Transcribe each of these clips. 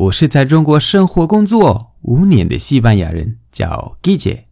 我是在中国生活工作五年的西班牙人，叫 Guille。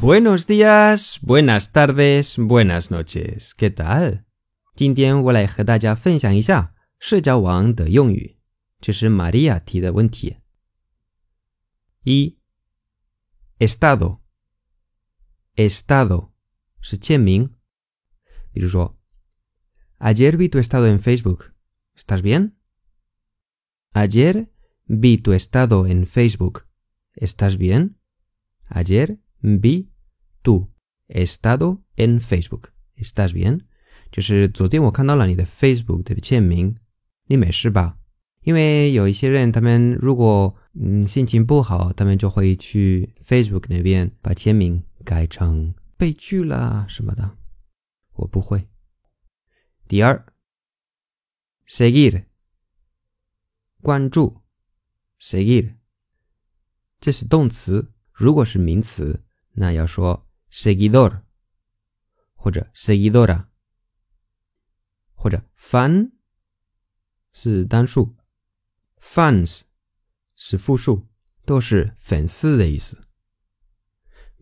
Buenos días, buenas tardes, buenas noches. ¿Qué tal? 今天我来和大家分享一下社交网的用语，这是玛利亚提的问题。一 ，estado，estado 是签名，比如说，Ayer vi tu estado en Facebook. ¿Estás bien? Ayer vi tu estado en Facebook. ¿Estás bien? Ayer vi tu estado en Facebook. ¿Estás bien? 就是昨天我看到了你的 Facebook 的签名，你没事吧？因为有一些人，他们如果嗯心情不好，他们就会去 Facebook 那边把签名 改成被拒啦什么的。我不会。第二，seguir 关注，seguir 这是动词，如果是名词，那要说 seguidor 或者 seguidora，或者 fan 是单数，fans 是复数，都是粉丝的意思。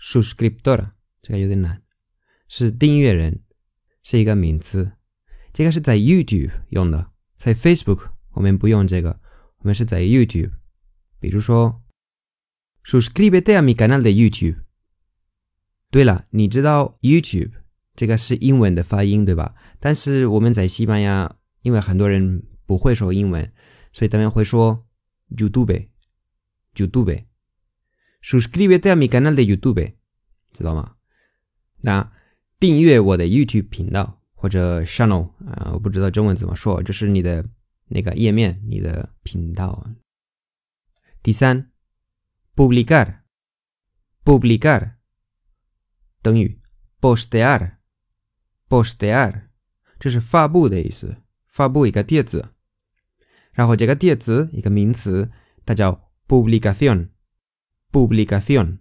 Suscriptor，这个有点难，是订阅人，是一个名词。这个是在 YouTube 用的，在 Facebook 我们不用这个，我们是在 YouTube。比如说，suscríbete a mi canal de YouTube。对了，你知道 YouTube 这个是英文的发音对吧？但是我们在西班牙，因为很多人不会说英文，所以他们会说 YouTube，YouTube。Suscríbete a mi canal de YouTube，知道吗？那订阅我的 YouTube 频道或者 channel 啊，我不知道中文怎么说，这是你的那个页面，你的频道。第三，publicar，publicar 等于 postear，postear，这是发布的意思，发布一个帖子。然后这个帖子一个名词，它叫 publicación，publicación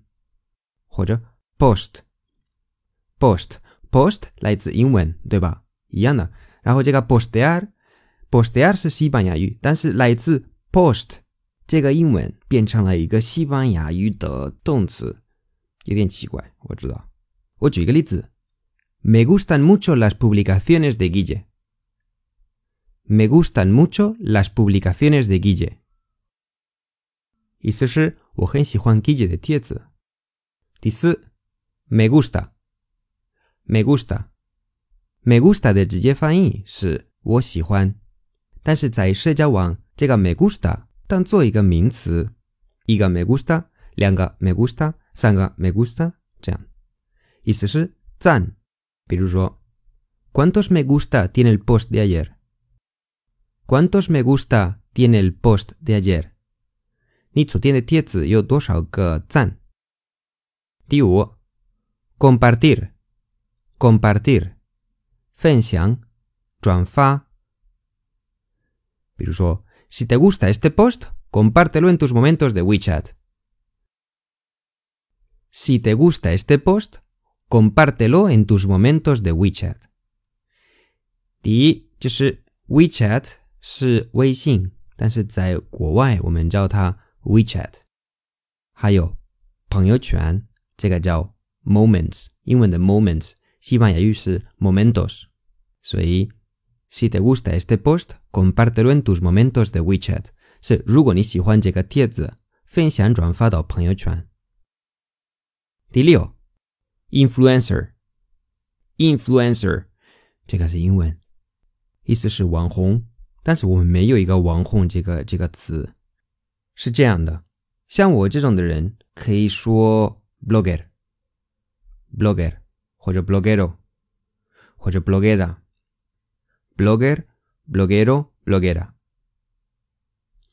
或者 post，post，post 来自英文，对吧？一样的。然后这个 postear，postear 是西班牙语，但是来自 post 这个英文变成了一个西班牙语的动词，有点奇怪，我知道。我举一个例子，Me gustan mucho las publicaciones de Guille。Me gustan mucho las publicaciones de Guille。意思是我很喜欢 Guille 的帖子。第四 ，me gusta，me gusta，me gusta 的直接翻译是我喜欢，但是在社交网，这个 me gusta 当做一个名词，一个 me gusta，两个 me gusta，三个 me gusta，这样，意思是赞。比如说，¿Cuántos me gusta tiene el post de ayer？¿Cuántos me gusta tiene el post de ayer？你昨天的帖子有多少个赞？第五 ，compartir，compartir，分享、转发。比如说，si te gusta este post, compártelo en tus momentos de WeChat. Si te gusta este post, compártelo en tus momentos de WeChat. 第一就是 WeChat 是微信，但是在国外我们叫它 WeChat。还有朋友圈，这个叫 Moments，英文的 Moments，西班牙语是 Momentos。所以。如果你喜欢这个帖子，分享转发到朋友圈。第六，Influencer，Influencer，这个是英文，意思是网红。但是我们没有一个“网红”这个这个词，是这样的。像我这种的人可以说 blogger。Blogger 或者 bloguero 或者 bloguera，blogger、bloguero、bloguera。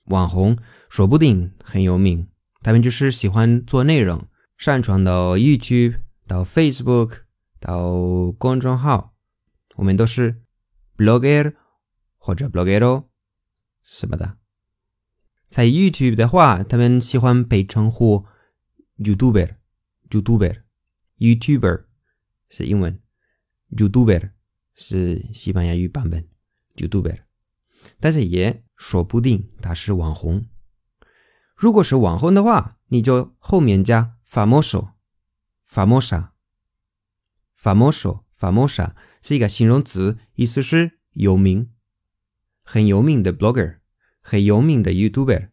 网红说不定很有名，他们就是喜欢做内容，上传到 YouTube、到 Facebook、到公众号，我们都是 blogger 或者 bloguero 什么的。在 YouTube 的话，他们喜欢被称呼 YouTuber、YouTuber、YouTuber 是英文，YouTuber 是西班牙语版本，YouTuber。但是也说不定他是网红。如果是网红的话，你就后面加 famoso、famosa、famoso、famosa 是一个形容词，意思是有名、很有名的 blogger、很有名的 YouTuber，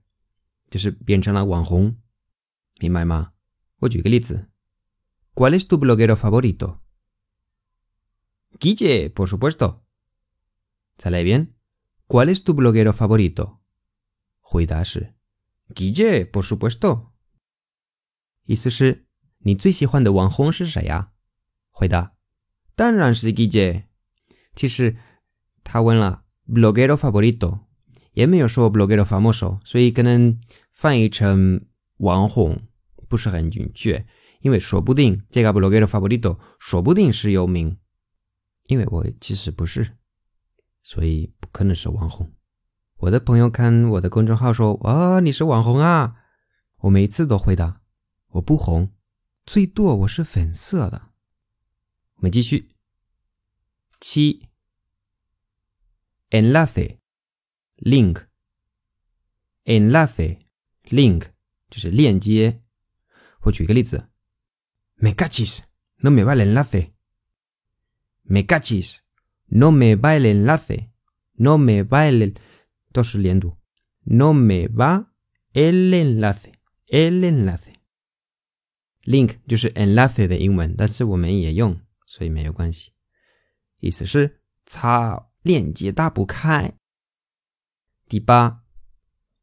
就是变成了网红，明白吗？我举个例子 ：¿Cuál es tu bloguero favorito？Guille，por supuesto。再来一遍。¿Cuál es tu bloguero favorito? 回答是 Guille, por supuesto。意思是你最喜欢的网红是谁呀？回答当然是 Guille。其实他问了 bloguero favorito，也没有说 bloguero famoso，所以可能翻译成网红不是很准确， 因为说不定这个 bloguero favorito 说不定是有名，因为我其实不是。所以不可能是网红。我的朋友看我的公众号说：“啊，你是网红啊！”我每次都回答：“我不红，最多我是粉色的。”我们继续。七，enlace，link，enlace，link 就是链接。我举个例子 ：“Me cachis，no me vale enlace，me cachis。” No me va el enlace. No me va el... No me va el enlace. El enlace. Link 就是 enlace 的英文，但是我们也用，所以没有关系。意思是操，链接打不开。第八，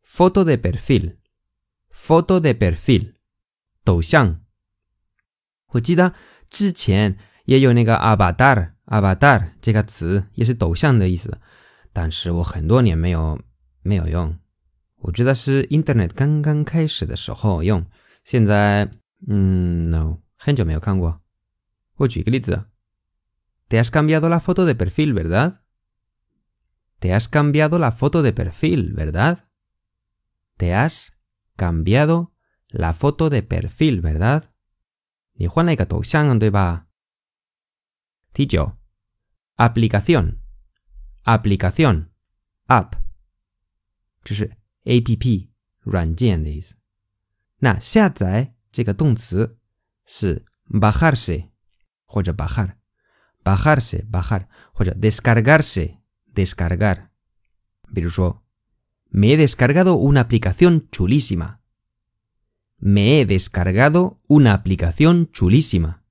foto de perfil，foto de perfil，头像。 我记得之前也有那个 avatar。avatar 这个词也是头像的意思，但是我很多年没有没有用。我知道是 Internet 刚刚开始的时候用，现在嗯，no，很久没有看过。我举个例子：Te has cambiado la foto de perfil, verdad? Te has cambiado la foto de perfil, verdad? Te has cambiado la foto de perfil, verdad? 你换了一个头像，对吧？第九。aplicación aplicación app 就是 A P P 软件的意思。那下载这个动词是 bajarse 或者 bajar bajarse bajar 或者 descargarse descargar。比如说，me he descargado una aplicación chulísima。 me he descargado una aplicación chulísima。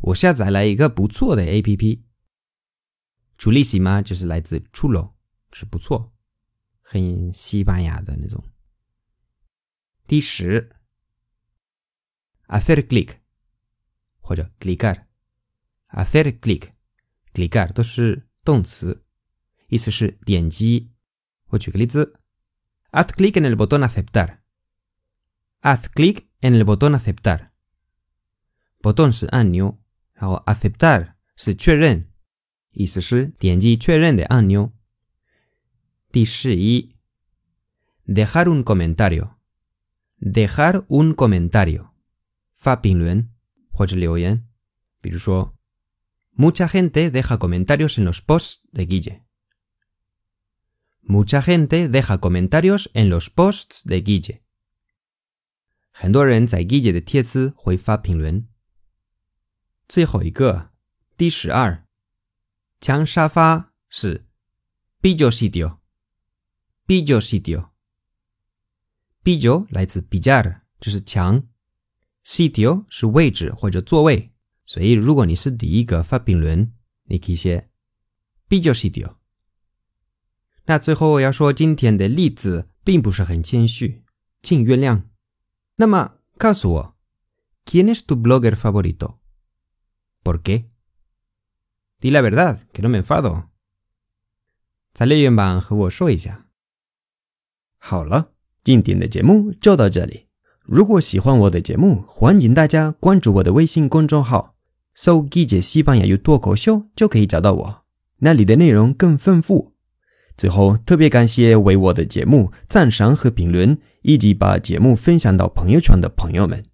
我下载了一个不错的 A P P。chulísima 就是来自 chulo，是不错，很西班牙的那种。第十，hacer clic 或者 clicar，hacer clic，clicar 都是动词，意思是点击。我举个例子，haz clic en el botón aceptar，haz clic en el botón aceptar，botón 是按钮，然后 aceptar 是确认。意思是点击确认的按钮。第十一，dejar un comentario，dejar un comentario，发评论或者留言。比如说，mucha gente deja comentarios en los posts de Guille。mucha gente deja comentarios en los posts de Guille。 很多人在 g i 的帖子会发评论。最后一个，第十二。墙沙发是 b i j o s i t i o b i j o s i t i o b i j o 来自 pillar，就是墙，sitio 是位置或者座位，所以如果你是第一个发评论，你可以写 b i j o s i t i o。那最后我要说，今天的例子并不是很谦虚，请原谅。那么告诉我，¿quién es tu blogger favorito？¿Por qué? Di la verdad, que no me enfado. 再练原版和我说一下。好了，今天的节目就到这里。如果喜欢我的节目，欢迎大家关注我的微信公众号“搜记者西班牙语脱口秀”，就可以找到我。那里的内容更丰富。最后，特别感谢为我的节目赞赏和评论，以及把节目分享到朋友圈的朋友们。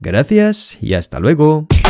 Gracias y hasta luego。